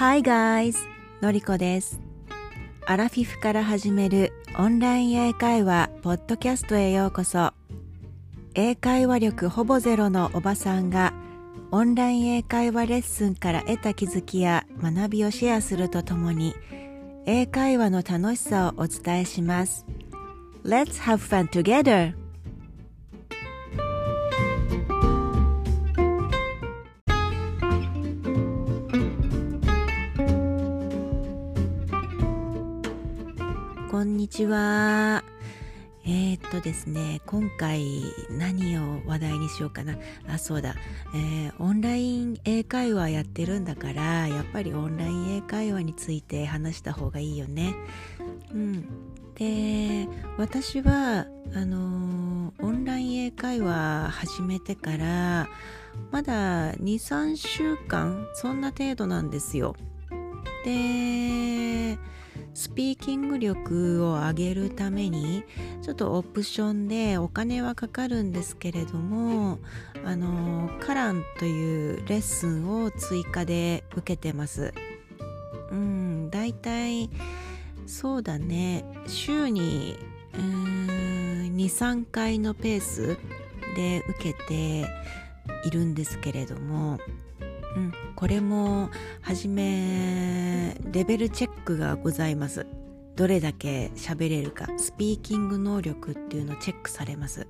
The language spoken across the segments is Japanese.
Hi guys! のりこです。アラフィフから始めるオンライン英会話ポッドキャストへようこそ。英会話力ほぼゼロのおばさんがオンライン英会話レッスンから得た気づきや学びをシェアするとともに英会話の楽しさをお伝えします。Let's have fun together! ちは。えー、っとですね、今回何を話題にしようかな。あ、そうだ。えーオンライン英会話やってるんだから、やっぱりオンライン英会話について話した方がいいよね。うん。で、私は、あのーオンライン英会話始めてから、まだ2、3週間、そんな程度なんですよ。で、スピーキング力を上げるためにちょっとオプションでお金はかかるんですけれどもあのカランというレッスンを追加で受けてます。うんだいたいそうだね。週に23回のペースで受けているんですけれどもうん、これもはじめレベルチェックがございます。どれだけ喋れるか。スピーキング能力っていうのをチェックされます。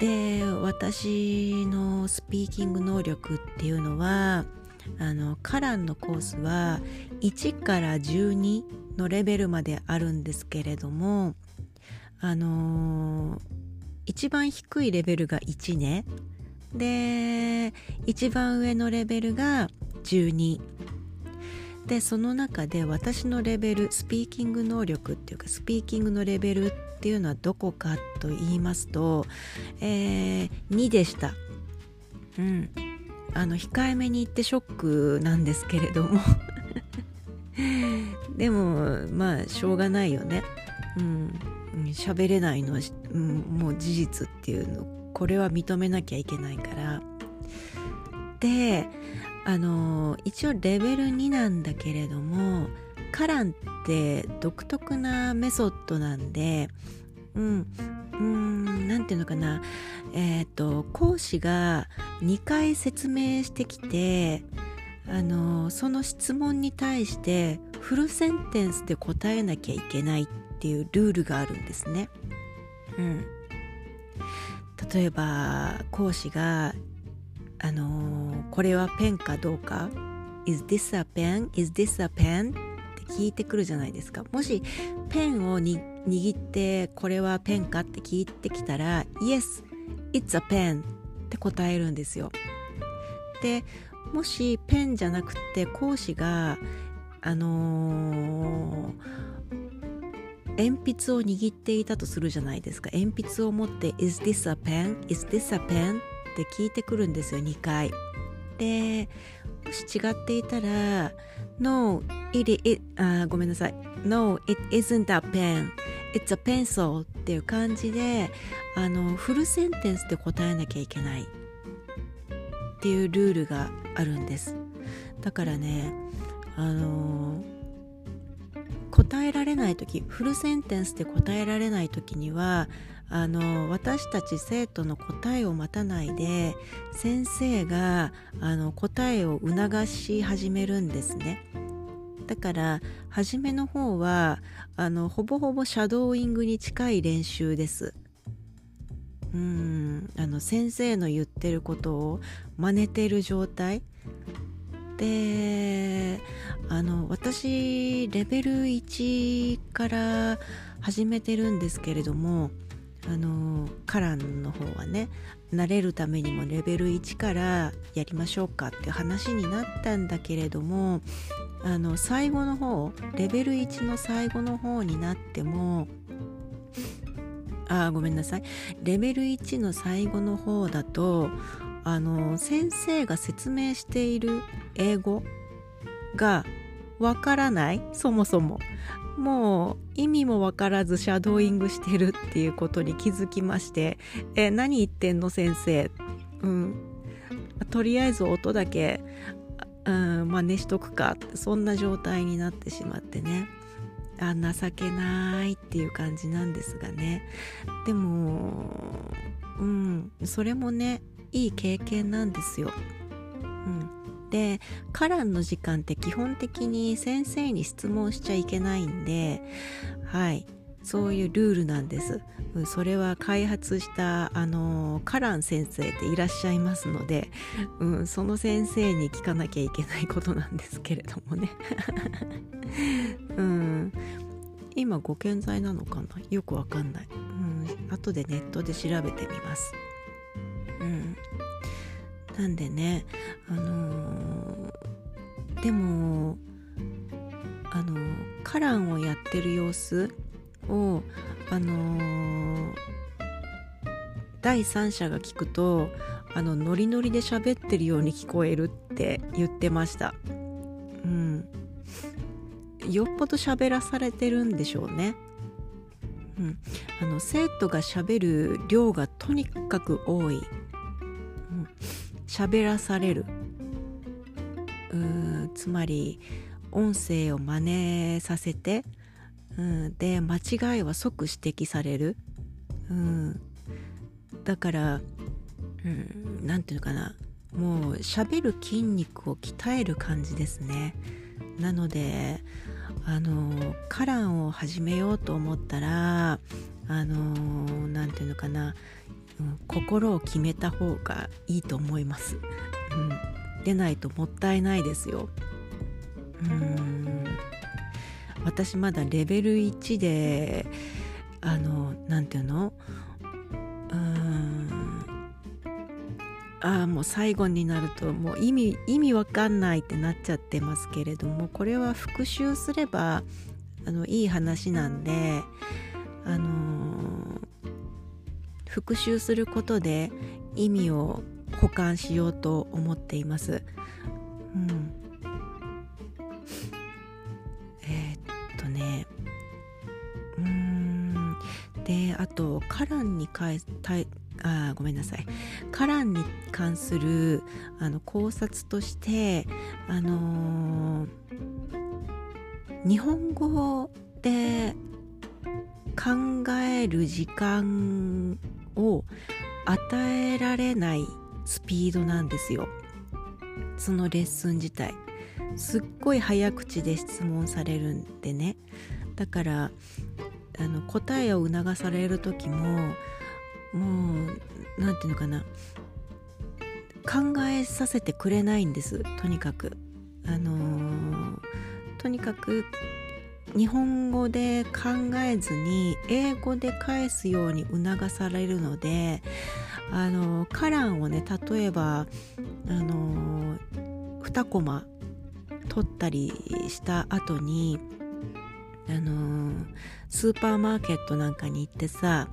で私のスピーキング能力っていうのはあのカランのコースは1から12のレベルまであるんですけれどもあの一番低いレベルが1ね。で一番上のレベルが12でその中で私のレベルスピーキング能力っていうかスピーキングのレベルっていうのはどこかと言いますと、えー2でした。うん。あの控えめに言ってショックなんですけれども。でもまあしょうがないよね。うん。喋れないのは、うん、もう事実っていうの。これは認めなきゃいけないから。であの一応レベル2なんだけれどもカランって独特なメソッドなんでうんうんなんていうのかな。えっ、と講師が2回説明してきてあのその質問に対してフルセンテンスで答えなきゃいけないっていうルールがあるんですね。うん、例えば講師が「あのーこれはペンかどうか？Is this a pen? Is this a pen?」って聞いてくるじゃないですかもしペンをに握ってこれはペンかって聞いてきたら「Yes, it's a pen」って答えるんですよでもしペンじゃなくて講師があのー鉛筆を握っていたとするじゃないですか。鉛筆を持って「Is this a pen? Is this a pen?」って聞いてくるんですよ2回。でもし違っていたら「No, it, it, あごめんなさい「No, it isn't a pen. It's a pencil」っていう感じであのフルセンテンスで答えなきゃいけない。っていうルールがあるんです。だからねあの答えられない時フルセンテンスで答えられない時にはあの私たち生徒の答えを待たないで先生があの答えを促し始めるんですね。だから初めの方はあのほぼほぼシャドーイングに近い練習です。うんあの先生の言ってることを真似てる状態。であの私レベル1から始めてるんですけれどもあのカランの方はね慣れるためにもレベル1からやりましょうかって話になったんだけれどもあの最後の方レベル1の最後の方になってもあごめんなさい。レベル1の最後の方だとあの先生が説明している英語がわからない？そもそも。もう意味もわからずシャドーイングしてるっていうことに気づきまして「え何言ってんの先生」うん。とりあえず音だけうん真似しとくか。そんな状態になってしまってね。あ情けないっていう感じなんですがね。でもうんそれもねいい経験なんですよ。うん、でカランの時間って基本的に先生に質問しちゃいけないんではいそういうルールなんです。それは開発したあのカラン先生っていらっしゃいますので、うん、その先生に聞かなきゃいけないことなんですけれどもね。うん、今ご健在なのかな？よくわかんない。うん、後でネットで調べてみます。うん、なんでね、あのー、でもあのカランをやってる様子をあのー、第三者が聞くとあのノリノリで喋ってるように聞こえるって言ってました。うん。よっぽど喋らされてるんでしょうね。うん、あの生徒がしゃべる量がとにかく多い。喋、らされる。うつまり音声を真似させてうん、で間違いは即指摘される、うん、だから何、うん、て言うのかな。もう喋る筋肉を鍛える感じですね。なのであのカランを始めようと思ったらあの何て言うのかな、心を決めた方がいいと思います、うん、でないともったいないですよ。うん。私まだレベル1であの何て言うの？うん。ああもう最後になるともう意味意味わかんないってなっちゃってますけれどもこれは復習すればあのいい話なんであの復習することで意味を保管しようと思っています。うん。えー、っとね。であとカランに関あごめんなさい。カランに関するあの考察としてあのー、日本語で考える時間を与えられないスピードなんですよ。そのレッスン自体。すっごい早口で質問されるんでね。だからあの答えを促される時ももう何て言うのかな。考えさせてくれないんです。とにかく。あのー、とにかく日本語で考えずに英語で返すように促されるのであのカランをね例えばあの2コマ取ったりした後にあのスーパーマーケットなんかに行ってさ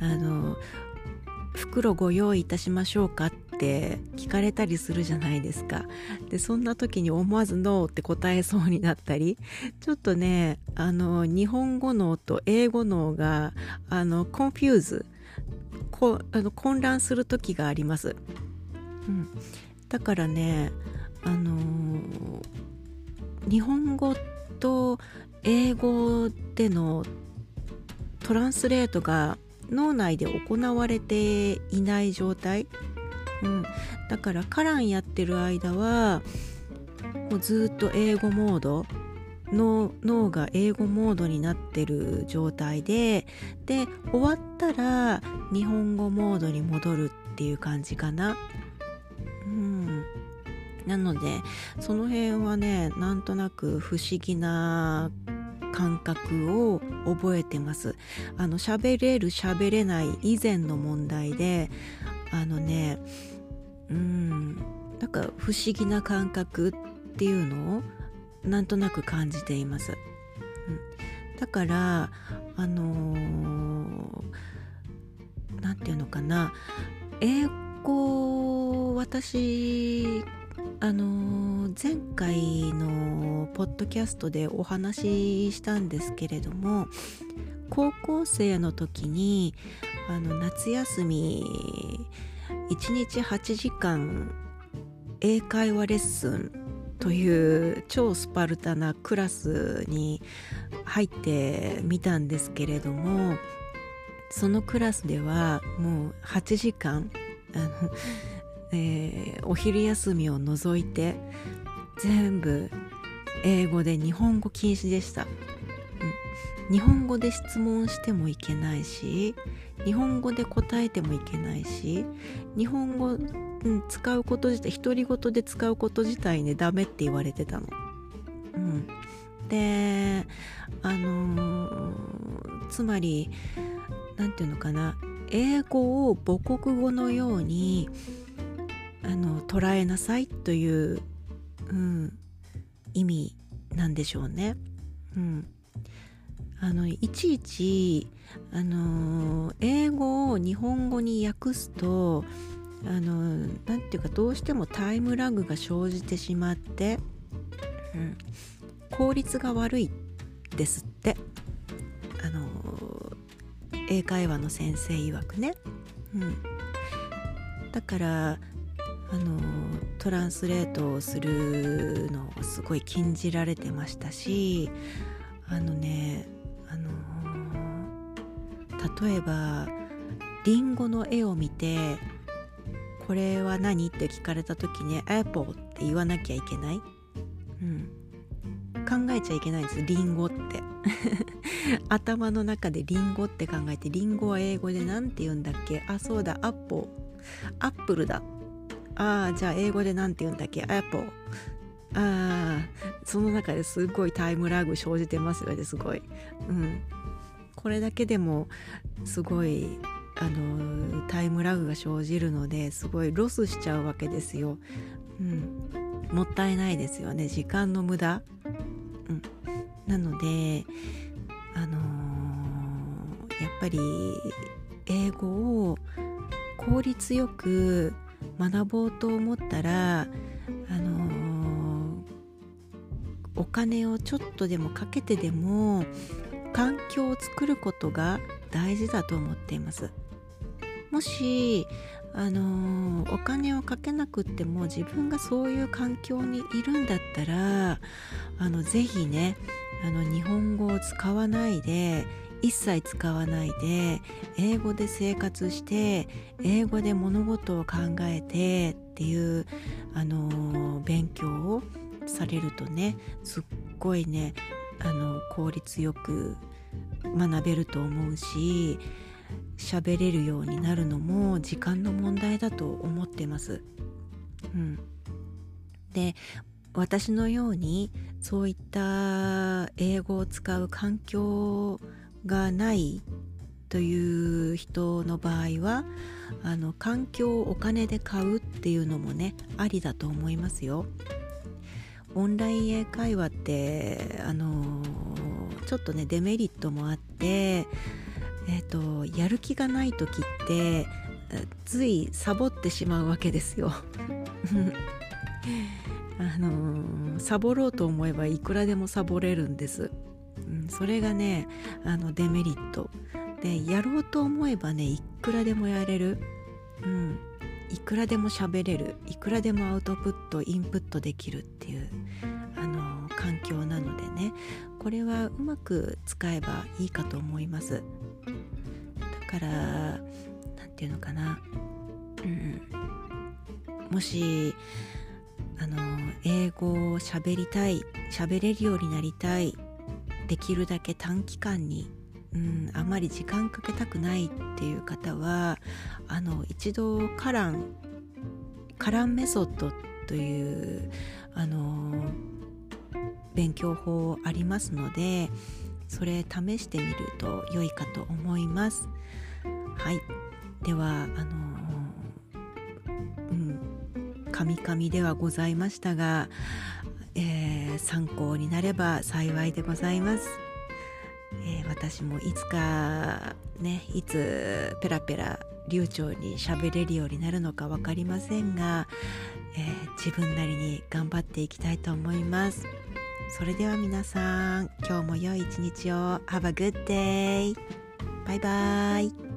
あの袋ご用意いたしましょうかってって聞かれたりするじゃないですか。でそんな時に思わず No って答えそうになったりちょっとねあの日本語脳と英語脳があの confuse こあの混乱する時があります、うん、だからねあの日本語と英語でのトランスレートが脳内で行われていない状態、うん、だからカランやってる間はもうずっと英語モードの脳が英語モードになってる状態でで終わったら日本語モードに戻るっていう感じかな。うん。なのでその辺はねなんとなく不思議な感覚を覚えてます。あの喋れる喋れない以前の問題であのねうんなんか不思議な感覚っていうのをなんとなく感じています、うん、だからあの何、ー、て言うのかな。英語私あの前回のポッドキャストでお話ししたんですけれども高校生の時にあの夏休み1日8時間英会話レッスンという超スパルタなクラスに入ってみたんですけれどもそのクラスではもう8時間あの、えー、お昼休みを除いて全部英語で日本語禁止でした、日本語で質問してもいけないし日本語で答えてもいけないし日本語、うん、使うこと自体独り言で使うこと自体ねダメって言われてたの。うん、であのー、つまり何て言うのかな英語を母国語のようにあの捉えなさいという、うん、意味なんでしょうね。うん、あのいちいちあの英語を日本語に訳すとあのなんていうかどうしてもタイムラグが生じてしまって、うん、効率が悪いですって。あの英会話の先生曰くね、うん、だからあのトランスレートをするのをすごい禁じられてましたしあのねあの例えばリンゴの絵を見て「これは何?」って聞かれた時ね「Apple」って言わなきゃいけない、うん、考えちゃいけないんですリンゴって。頭の中でリンゴって考えてリンゴは英語で何て言うんだっけ？あそうだアッポ。アップルだ。ああじゃあ英語で何て言うんだっけ？アッポ。あその中ですごいタイムラグ生じてますよねすごい。うん。これだけでもすごいあのタイムラグが生じるのですごいロスしちゃうわけですよ、うん、もったいないですよね時間の無駄、うん、なのであのー、やっぱり英語を効率よく学ぼうと思ったらお金をちょっとでもかけてでも環境を作ることが大事だと思っています。もしあのお金をかけなくっても自分がそういう環境にいるんだったらあのぜひねあの日本語を使わないで一切使わないで英語で生活して英語で物事を考えてっていうあの勉強をされるとねすっごいねあの効率よく学べると思うし喋れるようになるのも時間の問題だと思ってます。うん、で私のようにそういった英語を使う環境がないという人の場合はあの環境をお金で買うっていうのもねありだと思いますよ。オンライン英会話ってあのちょっとねデメリットもあってえっ、ー、とやる気がない時ってついサボってしまうわけですよ。あの、サボろうと思えばいくらでもサボれるんです。うん、それがねあのデメリットでやろうと思えばねいくらでもやれる。うんいくらでも喋れるいくらでもアウトプットインプットできるっていうあの環境なのでね。これはうまく使えばいいかと思います。だから何て言うのかな、うん、もしあの英語を喋りたい喋れるようになりたいできるだけ短期間にうん、あまり時間かけたくないっていう方はあの一度カランカランメソッドというあの勉強法ありますのでそれ試してみると良いかと思います。はい。ではあのうんカミカミではございましたが、えー、参考になれば幸いでございます、私もいつかねいつペラペラ流暢に喋れるようになるのか分かりませんが、えー、自分なりに頑張っていきたいと思います。それでは皆さん今日も良い一日を。Have a good day! バイバイ。